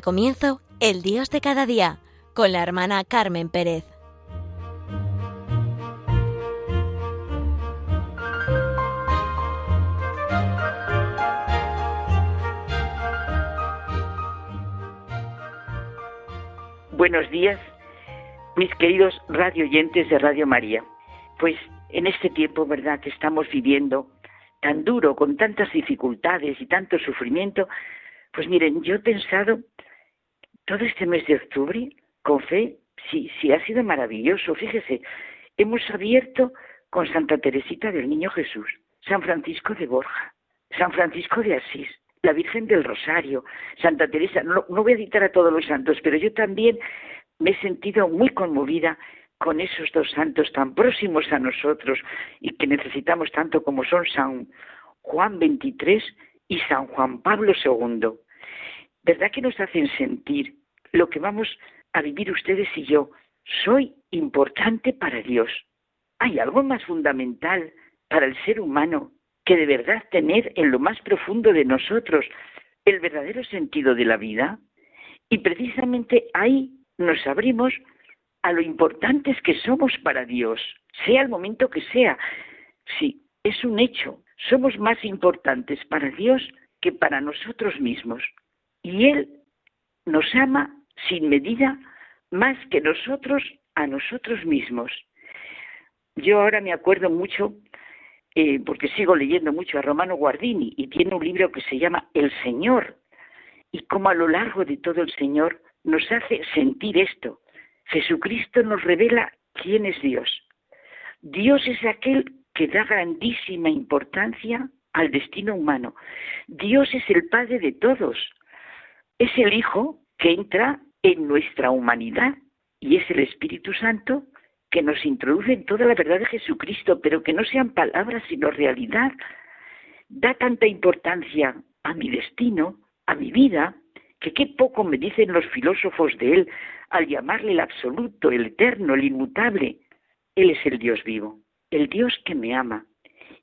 Comienzo El Dios de cada día con la hermana Carmen Pérez. Buenos días, mis queridos radio oyentes de Radio María. Pues en este tiempo, ¿verdad?, que estamos viviendo tan duro, con tantas dificultades y tanto sufrimiento, pues miren, yo he pensado todo este mes de octubre, con fe, sí, sí ha sido maravilloso. Fíjese, hemos abierto con Santa Teresita del Niño Jesús, San Francisco de Borja, San Francisco de Asís, la Virgen del Rosario, Santa Teresa. No, no voy a citar a todos los santos, pero yo también me he sentido muy conmovida con esos dos santos tan próximos a nosotros y que necesitamos tanto como son San Juan XXIII y San Juan Pablo II. ¿Verdad que nos hacen sentir lo que vamos a vivir ustedes y yo? Soy importante para Dios. ¿Hay algo más fundamental para el ser humano que de verdad tener en lo más profundo de nosotros el verdadero sentido de la vida? Y precisamente ahí nos abrimos a lo importantes que somos para Dios, sea el momento que sea. Sí, es un hecho. Somos más importantes para Dios que para nosotros mismos y Él nos ama sin medida más que nosotros a nosotros mismos. Yo ahora me acuerdo mucho, eh, porque sigo leyendo mucho a Romano Guardini y tiene un libro que se llama El Señor, y como a lo largo de todo el Señor nos hace sentir esto. Jesucristo nos revela quién es Dios. Dios es aquel que da grandísima importancia al destino humano. Dios es el Padre de todos, es el Hijo que entra en nuestra humanidad y es el Espíritu Santo que nos introduce en toda la verdad de Jesucristo, pero que no sean palabras sino realidad. Da tanta importancia a mi destino, a mi vida, que qué poco me dicen los filósofos de él al llamarle el absoluto, el eterno, el inmutable. Él es el Dios vivo, el Dios que me ama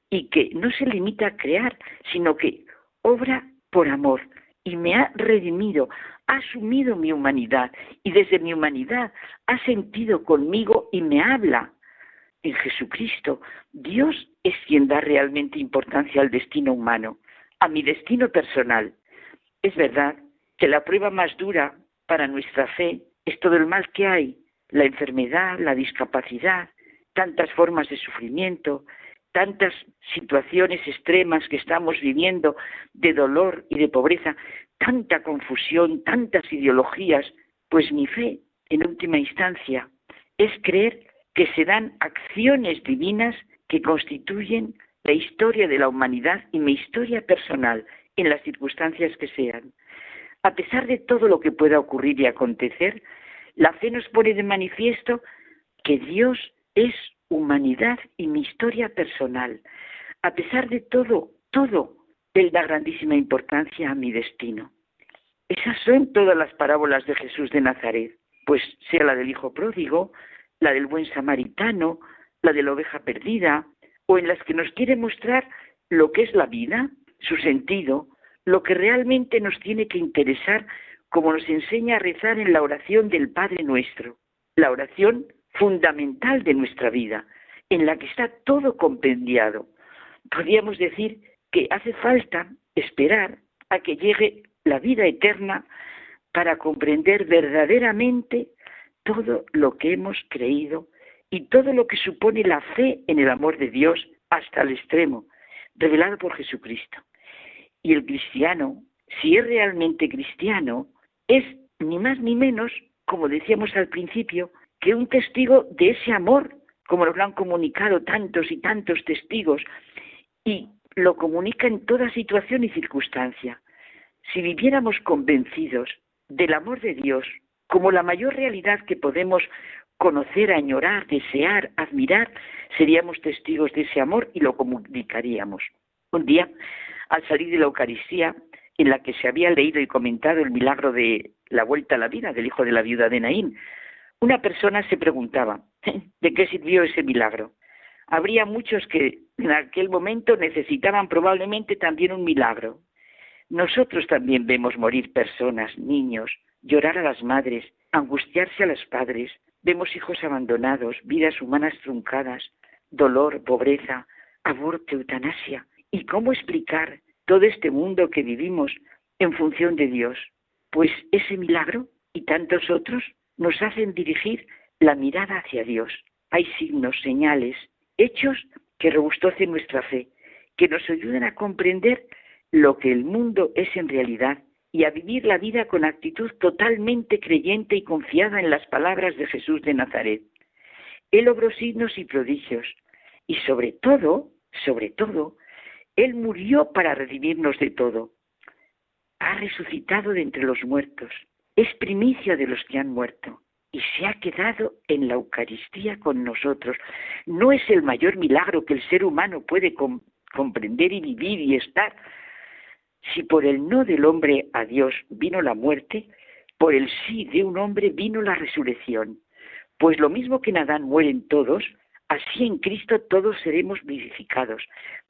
y que no se limita a crear, sino que obra por amor, y me ha redimido, ha asumido mi humanidad y desde mi humanidad ha sentido conmigo y me habla. En Jesucristo, Dios es quien da realmente importancia al destino humano, a mi destino personal. Es verdad que la prueba más dura para nuestra fe es todo el mal que hay, la enfermedad, la discapacidad, tantas formas de sufrimiento, tantas situaciones extremas que estamos viviendo de dolor y de pobreza, tanta confusión, tantas ideologías, pues mi fe, en última instancia, es creer que se dan acciones divinas que constituyen la historia de la humanidad y mi historia personal, en las circunstancias que sean. A pesar de todo lo que pueda ocurrir y acontecer, la fe nos pone de manifiesto que Dios es humanidad y mi historia personal. A pesar de todo, todo, Él da grandísima importancia a mi destino. Esas son todas las parábolas de Jesús de Nazaret, pues sea la del Hijo Pródigo, la del buen samaritano, la de la oveja perdida, o en las que nos quiere mostrar lo que es la vida, su sentido, lo que realmente nos tiene que interesar, como nos enseña a rezar en la oración del Padre nuestro, la oración fundamental de nuestra vida, en la que está todo compendiado. Podríamos decir que hace falta esperar a que llegue la vida eterna para comprender verdaderamente todo lo que hemos creído y todo lo que supone la fe en el amor de Dios hasta el extremo, revelado por Jesucristo. Y el cristiano, si es realmente cristiano, es ni más ni menos, como decíamos al principio, que un testigo de ese amor, como lo han comunicado tantos y tantos testigos, y lo comunica en toda situación y circunstancia. Si viviéramos convencidos del amor de Dios como la mayor realidad que podemos conocer, añorar, desear, admirar, seríamos testigos de ese amor y lo comunicaríamos. Un día, al salir de la Eucaristía, en la que se había leído y comentado el milagro de la vuelta a la vida del hijo de la viuda de Naín, una persona se preguntaba, ¿de qué sirvió ese milagro? Habría muchos que en aquel momento necesitaban probablemente también un milagro. Nosotros también vemos morir personas, niños, llorar a las madres, angustiarse a los padres, vemos hijos abandonados, vidas humanas truncadas, dolor, pobreza, aborto, eutanasia. ¿Y cómo explicar todo este mundo que vivimos en función de Dios? Pues ese milagro y tantos otros nos hacen dirigir la mirada hacia Dios. Hay signos, señales, hechos que robustecen nuestra fe, que nos ayudan a comprender lo que el mundo es en realidad y a vivir la vida con actitud totalmente creyente y confiada en las palabras de Jesús de Nazaret. Él obró signos y prodigios y sobre todo, sobre todo, Él murió para redimirnos de todo. Ha resucitado de entre los muertos, es primicia de los que han muerto y se ha quedado en la Eucaristía con nosotros. No es el mayor milagro que el ser humano puede comprender y vivir y estar, si por el no del hombre a Dios vino la muerte, por el sí de un hombre vino la resurrección. Pues lo mismo que en Adán mueren todos, así en Cristo todos seremos vivificados.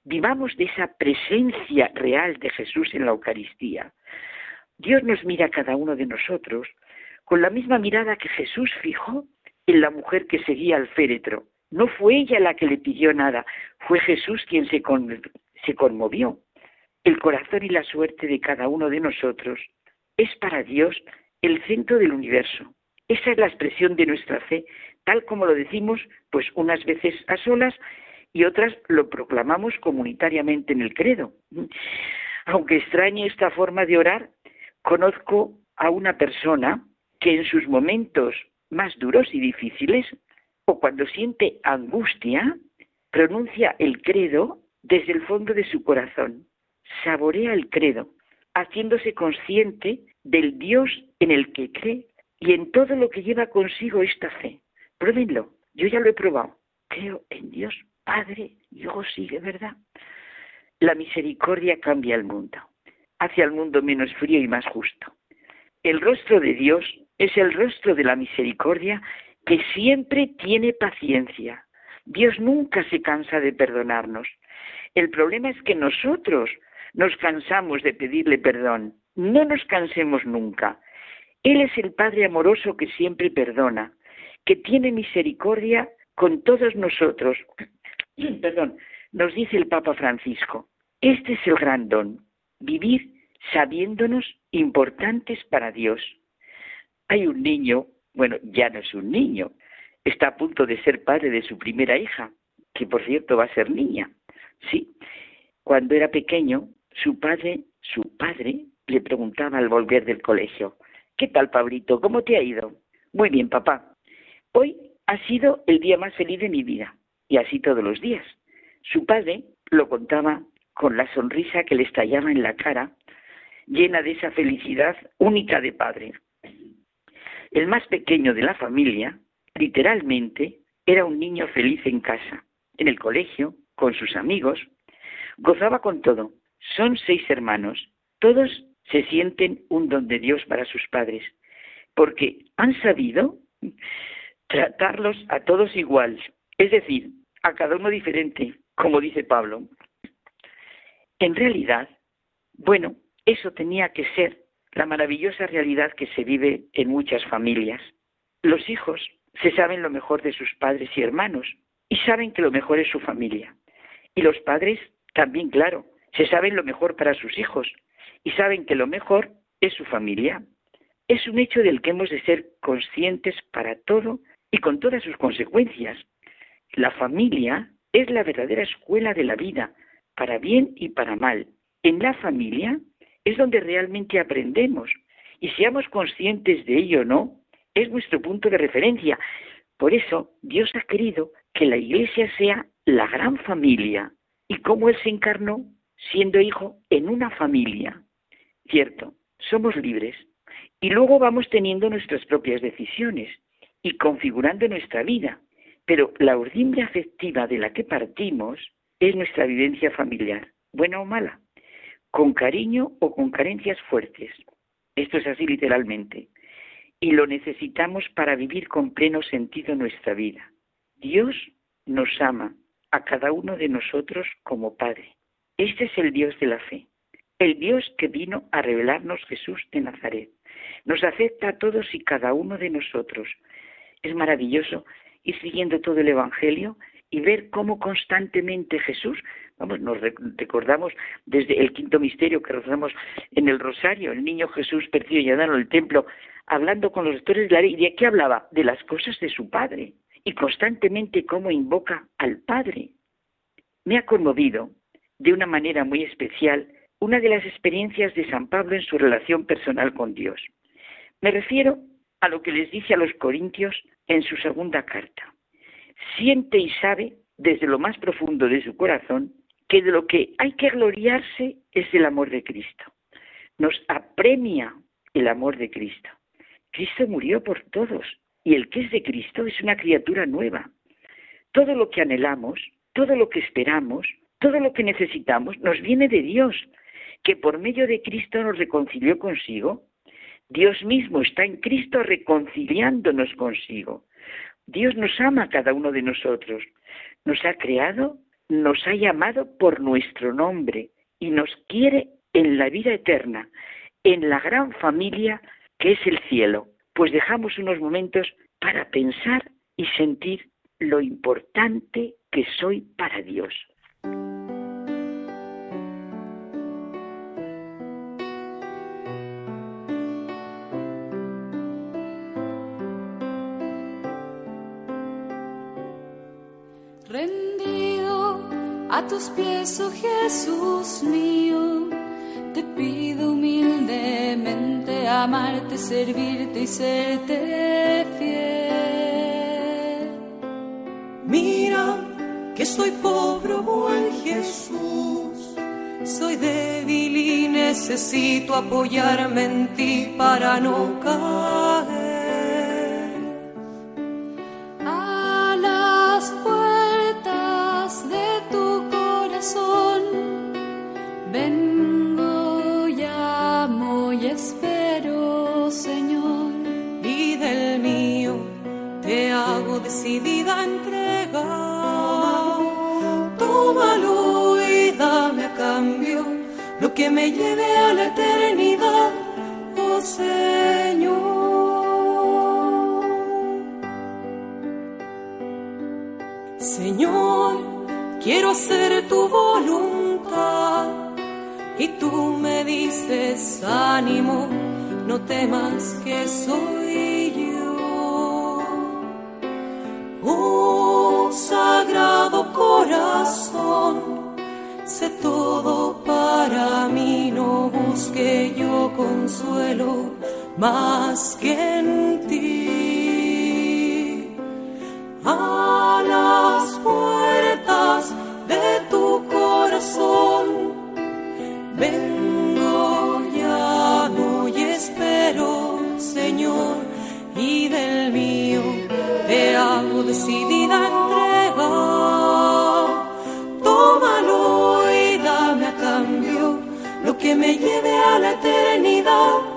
Vivamos de esa presencia real de Jesús en la Eucaristía. Dios nos mira a cada uno de nosotros con la misma mirada que Jesús fijó en la mujer que seguía al féretro. No fue ella la que le pidió nada, fue Jesús quien se, se conmovió el corazón y la suerte de cada uno de nosotros es para Dios el centro del universo. Esa es la expresión de nuestra fe, tal como lo decimos, pues unas veces a solas y otras lo proclamamos comunitariamente en el credo. Aunque extrañe esta forma de orar, conozco a una persona que en sus momentos más duros y difíciles, o cuando siente angustia, pronuncia el credo desde el fondo de su corazón saborea el credo, haciéndose consciente del Dios en el que cree y en todo lo que lleva consigo esta fe. Pruébenlo, yo ya lo he probado. Creo en Dios Padre, Dios sigue, ¿verdad? La misericordia cambia el mundo, hacia el mundo menos frío y más justo. El rostro de Dios es el rostro de la misericordia que siempre tiene paciencia. Dios nunca se cansa de perdonarnos. El problema es que nosotros nos cansamos de pedirle perdón. No nos cansemos nunca. Él es el Padre amoroso que siempre perdona, que tiene misericordia con todos nosotros. Perdón, nos dice el Papa Francisco. Este es el gran don, vivir sabiéndonos importantes para Dios. Hay un niño, bueno, ya no es un niño, está a punto de ser padre de su primera hija, que por cierto va a ser niña. Sí, cuando era pequeño su padre, su padre, le preguntaba al volver del colegio, ¿qué tal, Pablito? ¿Cómo te ha ido? Muy bien, papá. Hoy ha sido el día más feliz de mi vida, y así todos los días. Su padre lo contaba con la sonrisa que le estallaba en la cara, llena de esa felicidad única de padre. El más pequeño de la familia, literalmente, era un niño feliz en casa, en el colegio, con sus amigos, gozaba con todo, son seis hermanos. Todos se sienten un don de Dios para sus padres, porque han sabido tratarlos a todos igual, es decir, a cada uno diferente, como dice Pablo. En realidad, bueno, eso tenía que ser la maravillosa realidad que se vive en muchas familias. Los hijos se saben lo mejor de sus padres y hermanos y saben que lo mejor es su familia. Y los padres también, claro, se saben lo mejor para sus hijos y saben que lo mejor es su familia. Es un hecho del que hemos de ser conscientes para todo y con todas sus consecuencias. La familia es la verdadera escuela de la vida, para bien y para mal. En la familia es donde realmente aprendemos y seamos conscientes de ello o no, es nuestro punto de referencia. Por eso Dios ha querido que la Iglesia sea la gran familia. ¿Y cómo Él se encarnó? siendo hijo en una familia. Cierto, somos libres y luego vamos teniendo nuestras propias decisiones y configurando nuestra vida, pero la urdimbre afectiva de la que partimos es nuestra vivencia familiar, buena o mala, con cariño o con carencias fuertes. Esto es así literalmente. Y lo necesitamos para vivir con pleno sentido nuestra vida. Dios nos ama a cada uno de nosotros como Padre. Este es el Dios de la fe. el Dios que vino a revelarnos Jesús de Nazaret. Nos acepta a todos y cada uno de nosotros. Es maravilloso ir siguiendo todo el Evangelio y ver cómo constantemente Jesús, vamos, nos recordamos desde el quinto misterio que rezamos en el rosario, el niño Jesús perdido y en el templo, hablando con los doctores de la ley, ¿de qué hablaba? De las cosas de su Padre y constantemente cómo invoca al Padre. Me ha conmovido de una manera muy especial una de las experiencias de San Pablo en su relación personal con Dios. Me refiero a lo que les dice a los corintios en su segunda carta. Siente y sabe desde lo más profundo de su corazón que de lo que hay que gloriarse es el amor de Cristo. Nos apremia el amor de Cristo. Cristo murió por todos y el que es de Cristo es una criatura nueva. Todo lo que anhelamos, todo lo que esperamos, todo lo que necesitamos nos viene de Dios, que por medio de Cristo nos reconcilió consigo. Dios mismo está en Cristo reconciliándonos consigo. Dios nos ama a cada uno de nosotros. Nos ha creado, nos ha llamado por nuestro nombre y nos quiere en la vida eterna, en la gran familia que es el cielo. Pues dejamos unos momentos para pensar y sentir lo importante que soy para Dios. Tus pies, oh Jesús mío, te pido humildemente amarte, servirte y serte fiel. Mira que soy pobre, buen Jesús, soy débil y necesito apoyarme en ti para no caer. Que me lleve a la eternidad, oh Señor. Señor, quiero hacer tu voluntad y tú me dices ánimo, no temas que soy yo. sagrado corazón, sé todo no busque yo consuelo más que en ti. A las puertas de tu corazón, vengo, llamo y espero, Señor, y del mío te hago decidida que me lleve a la eternidad,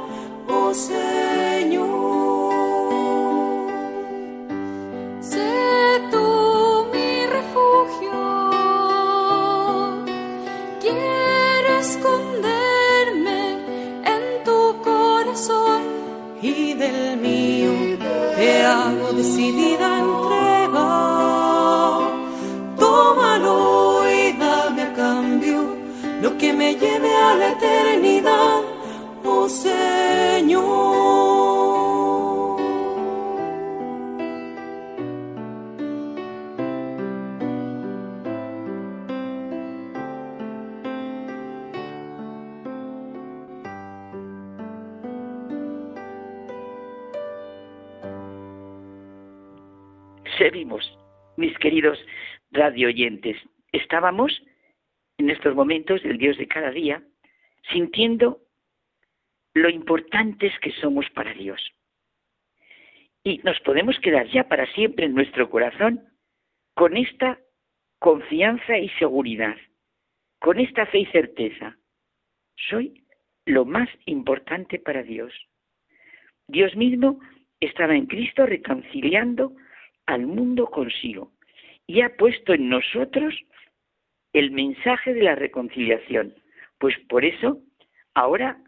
radio oyentes. Estábamos en estos momentos, el Dios de cada día, sintiendo lo importantes que somos para Dios. Y nos podemos quedar ya para siempre en nuestro corazón con esta confianza y seguridad, con esta fe y certeza. Soy lo más importante para Dios. Dios mismo estaba en Cristo reconciliando al mundo consigo y ha puesto en nosotros el mensaje de la reconciliación. Pues por eso ahora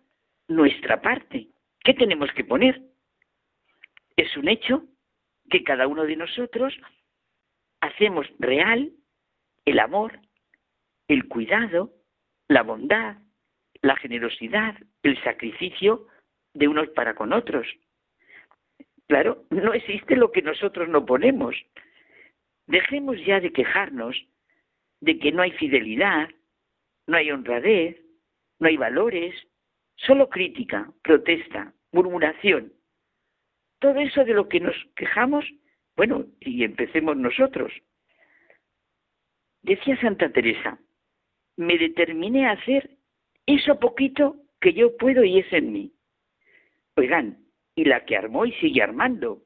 nuestra parte. ¿Qué tenemos que poner? Es un hecho que cada uno de nosotros hacemos real el amor, el cuidado, la bondad, la generosidad, el sacrificio de unos para con otros. Claro, no existe lo que nosotros no ponemos. Dejemos ya de quejarnos de que no hay fidelidad, no hay honradez, no hay valores, solo crítica, protesta, murmuración. Todo eso de lo que nos quejamos, bueno, y empecemos nosotros. Decía Santa Teresa, me determiné a hacer eso poquito que yo puedo y es en mí. Oigan, y la que armó y sigue armando.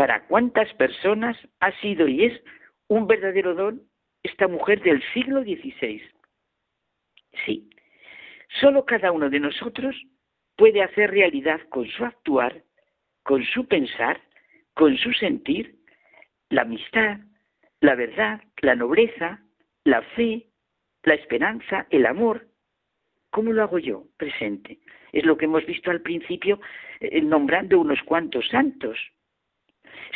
¿Para cuántas personas ha sido y es un verdadero don esta mujer del siglo XVI? Sí, solo cada uno de nosotros puede hacer realidad con su actuar, con su pensar, con su sentir, la amistad, la verdad, la nobleza, la fe, la esperanza, el amor. ¿Cómo lo hago yo presente? Es lo que hemos visto al principio eh, nombrando unos cuantos santos.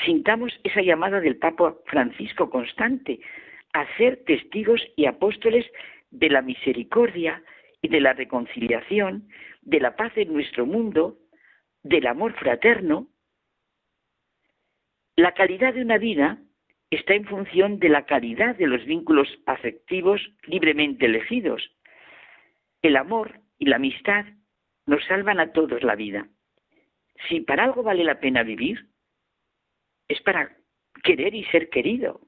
Sintamos esa llamada del Papa Francisco constante a ser testigos y apóstoles de la misericordia y de la reconciliación, de la paz en nuestro mundo, del amor fraterno. La calidad de una vida está en función de la calidad de los vínculos afectivos libremente elegidos. El amor y la amistad nos salvan a todos la vida. Si para algo vale la pena vivir, es para querer y ser querido.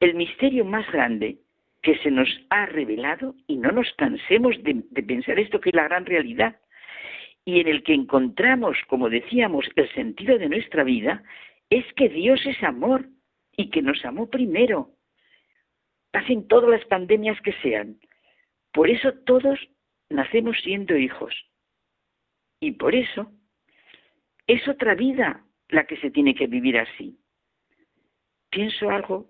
El misterio más grande que se nos ha revelado, y no nos cansemos de, de pensar esto que es la gran realidad, y en el que encontramos, como decíamos, el sentido de nuestra vida, es que Dios es amor y que nos amó primero. Pasen todas las pandemias que sean. Por eso todos nacemos siendo hijos. Y por eso es otra vida la que se tiene que vivir así. Pienso algo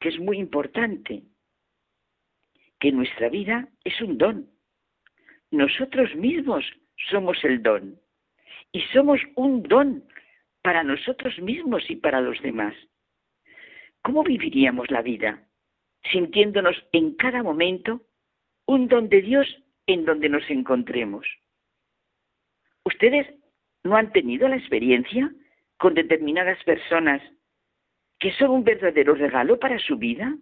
que es muy importante, que nuestra vida es un don. Nosotros mismos somos el don. Y somos un don para nosotros mismos y para los demás. ¿Cómo viviríamos la vida sintiéndonos en cada momento un don de Dios en donde nos encontremos? ¿Ustedes no han tenido la experiencia con determinadas personas que son un verdadero regalo para su vida?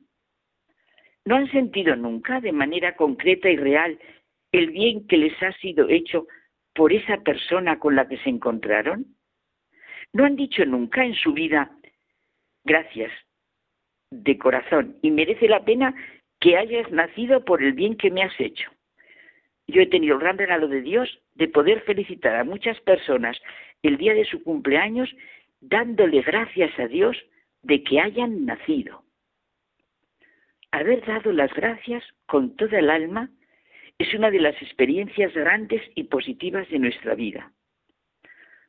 ¿No han sentido nunca de manera concreta y real el bien que les ha sido hecho por esa persona con la que se encontraron? ¿No han dicho nunca en su vida gracias de corazón y merece la pena que hayas nacido por el bien que me has hecho? Yo he tenido el gran regalo de Dios de poder felicitar a muchas personas el día de su cumpleaños dándole gracias a Dios de que hayan nacido. Haber dado las gracias con toda el alma es una de las experiencias grandes y positivas de nuestra vida.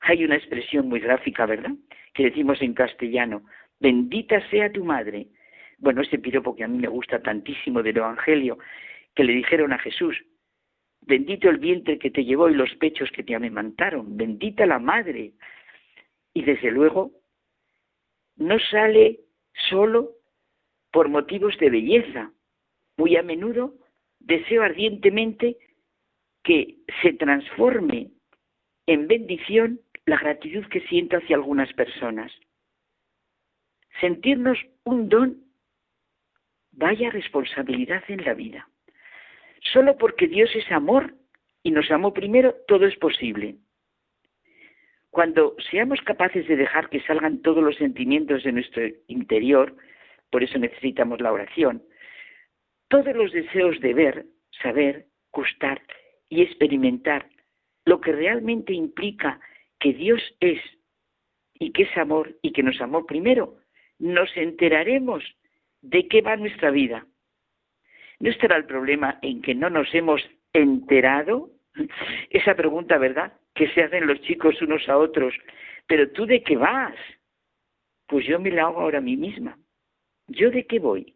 Hay una expresión muy gráfica, ¿verdad? Que decimos en castellano, bendita sea tu madre. Bueno, ese piropo que a mí me gusta tantísimo del Evangelio, que le dijeron a Jesús, bendito el vientre que te llevó y los pechos que te amamantaron, bendita la madre. Y desde luego, no sale solo por motivos de belleza. Muy a menudo deseo ardientemente que se transforme en bendición la gratitud que siento hacia algunas personas. Sentirnos un don, vaya responsabilidad en la vida. Solo porque Dios es amor y nos amó primero, todo es posible. Cuando seamos capaces de dejar que salgan todos los sentimientos de nuestro interior, por eso necesitamos la oración, todos los deseos de ver, saber, gustar y experimentar lo que realmente implica que Dios es y que es amor y que nos amó primero, nos enteraremos de qué va nuestra vida. ¿No estará el problema en que no nos hemos enterado? Esa pregunta, ¿verdad? Que se hacen los chicos unos a otros. Pero tú de qué vas? Pues yo me la hago ahora a mí misma. ¿Yo de qué voy?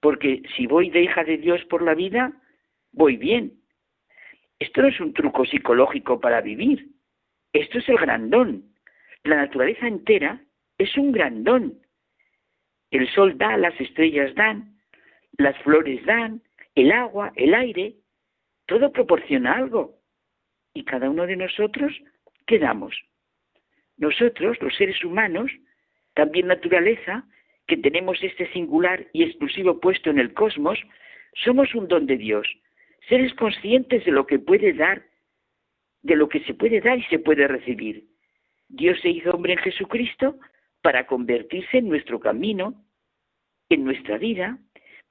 Porque si voy de hija de Dios por la vida, voy bien. Esto no es un truco psicológico para vivir. Esto es el grandón. La naturaleza entera es un grandón. El sol da, las estrellas dan, las flores dan, el agua, el aire, todo proporciona algo. Y cada uno de nosotros, ¿qué damos? Nosotros, los seres humanos, también naturaleza, que tenemos este singular y exclusivo puesto en el cosmos, somos un don de Dios, seres conscientes de lo que puede dar, de lo que se puede dar y se puede recibir. Dios se hizo hombre en Jesucristo para convertirse en nuestro camino, en nuestra vida,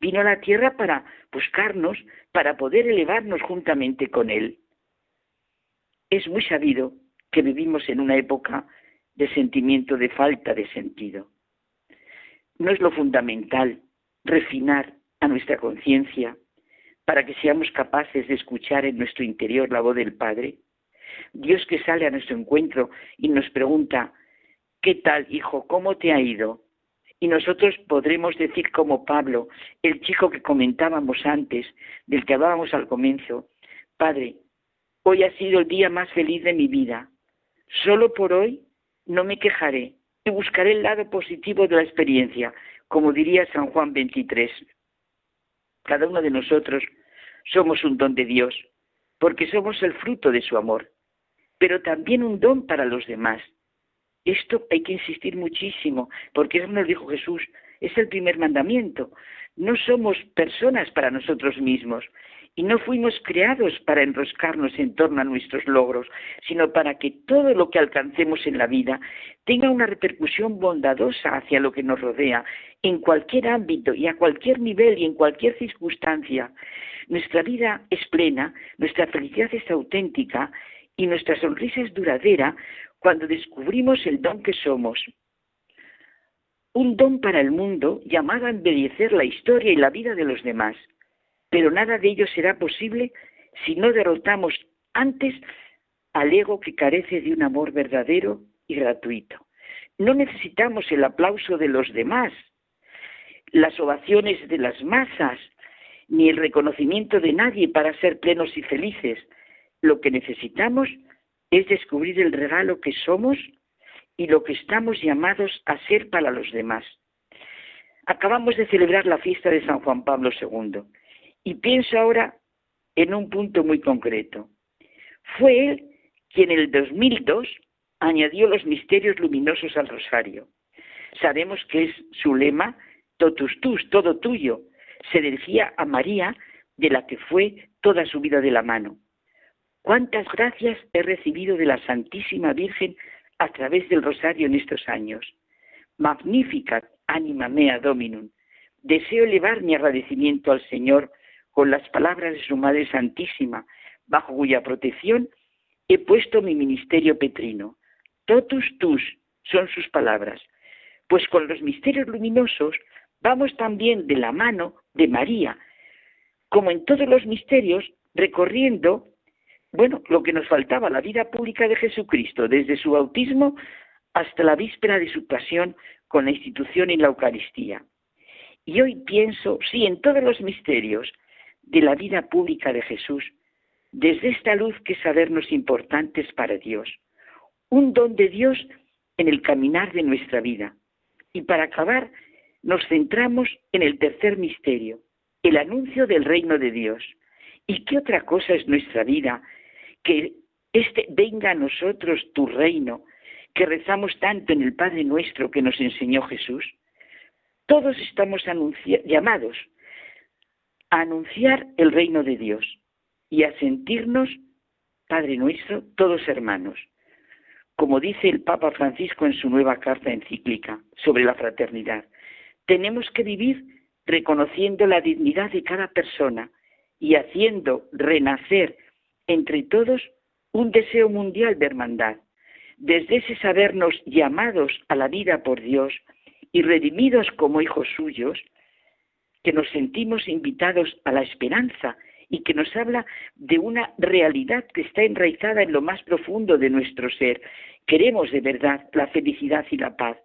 vino a la tierra para buscarnos, para poder elevarnos juntamente con Él. Es muy sabido que vivimos en una época de sentimiento de falta de sentido. No es lo fundamental refinar a nuestra conciencia para que seamos capaces de escuchar en nuestro interior la voz del Padre. Dios que sale a nuestro encuentro y nos pregunta, ¿qué tal, hijo? ¿Cómo te ha ido? Y nosotros podremos decir como Pablo, el chico que comentábamos antes, del que hablábamos al comienzo, Padre, hoy ha sido el día más feliz de mi vida. Solo por hoy no me quejaré y buscaré el lado positivo de la experiencia, como diría San Juan 23. Cada uno de nosotros somos un don de Dios, porque somos el fruto de su amor, pero también un don para los demás. Esto hay que insistir muchísimo, porque eso nos dijo Jesús, es el primer mandamiento. No somos personas para nosotros mismos, y no fuimos creados para enroscarnos en torno a nuestros logros, sino para que todo lo que alcancemos en la vida tenga una repercusión bondadosa hacia lo que nos rodea, en cualquier ámbito y a cualquier nivel y en cualquier circunstancia. Nuestra vida es plena, nuestra felicidad es auténtica y nuestra sonrisa es duradera cuando descubrimos el don que somos. Un don para el mundo llamado a embellecer la historia y la vida de los demás pero nada de ello será posible si no derrotamos antes al ego que carece de un amor verdadero y gratuito. No necesitamos el aplauso de los demás, las ovaciones de las masas, ni el reconocimiento de nadie para ser plenos y felices. Lo que necesitamos es descubrir el regalo que somos y lo que estamos llamados a ser para los demás. Acabamos de celebrar la fiesta de San Juan Pablo II y pienso ahora en un punto muy concreto. Fue él quien en el 2002 añadió los misterios luminosos al rosario. Sabemos que es su lema, totus tus, todo tuyo. Se dirigía a María, de la que fue toda su vida de la mano. ¿Cuántas gracias he recibido de la Santísima Virgen a través del rosario en estos años? Magnificat anima mea dominum. Deseo elevar mi agradecimiento al Señor con las palabras de su Madre Santísima, bajo cuya protección he puesto mi ministerio petrino. Totus tus son sus palabras. Pues con los misterios luminosos vamos también de la mano de María, como en todos los misterios, recorriendo, bueno, lo que nos faltaba, la vida pública de Jesucristo, desde su bautismo hasta la víspera de su pasión con la institución y la Eucaristía. Y hoy pienso, sí, en todos los misterios, de la vida pública de Jesús, desde esta luz que sabernos importantes para Dios, un don de Dios en el caminar de nuestra vida. Y para acabar, nos centramos en el tercer misterio, el anuncio del reino de Dios. ¿Y qué otra cosa es nuestra vida que este venga a nosotros tu reino, que rezamos tanto en el Padre nuestro que nos enseñó Jesús? Todos estamos llamados a anunciar el reino de Dios y a sentirnos, Padre nuestro, todos hermanos. Como dice el Papa Francisco en su nueva carta encíclica sobre la fraternidad, tenemos que vivir reconociendo la dignidad de cada persona y haciendo renacer entre todos un deseo mundial de hermandad. Desde ese sabernos llamados a la vida por Dios y redimidos como hijos suyos, que nos sentimos invitados a la esperanza y que nos habla de una realidad que está enraizada en lo más profundo de nuestro ser. Queremos de verdad la felicidad y la paz,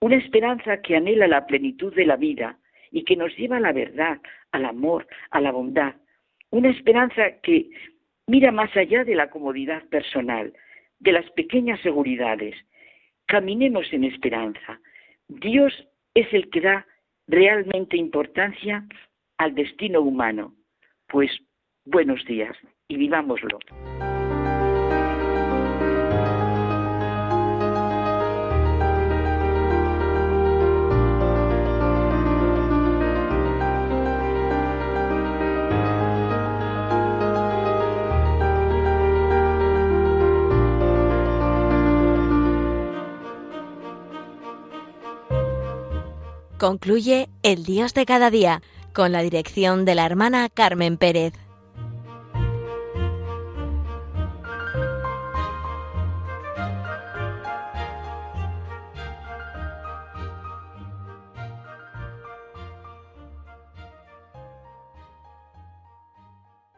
una esperanza que anhela la plenitud de la vida y que nos lleva a la verdad, al amor, a la bondad, una esperanza que mira más allá de la comodidad personal, de las pequeñas seguridades. Caminemos en esperanza. Dios es el que da realmente importancia al destino humano. Pues buenos días y vivámoslo. Concluye El Dios de cada día con la dirección de la hermana Carmen Pérez.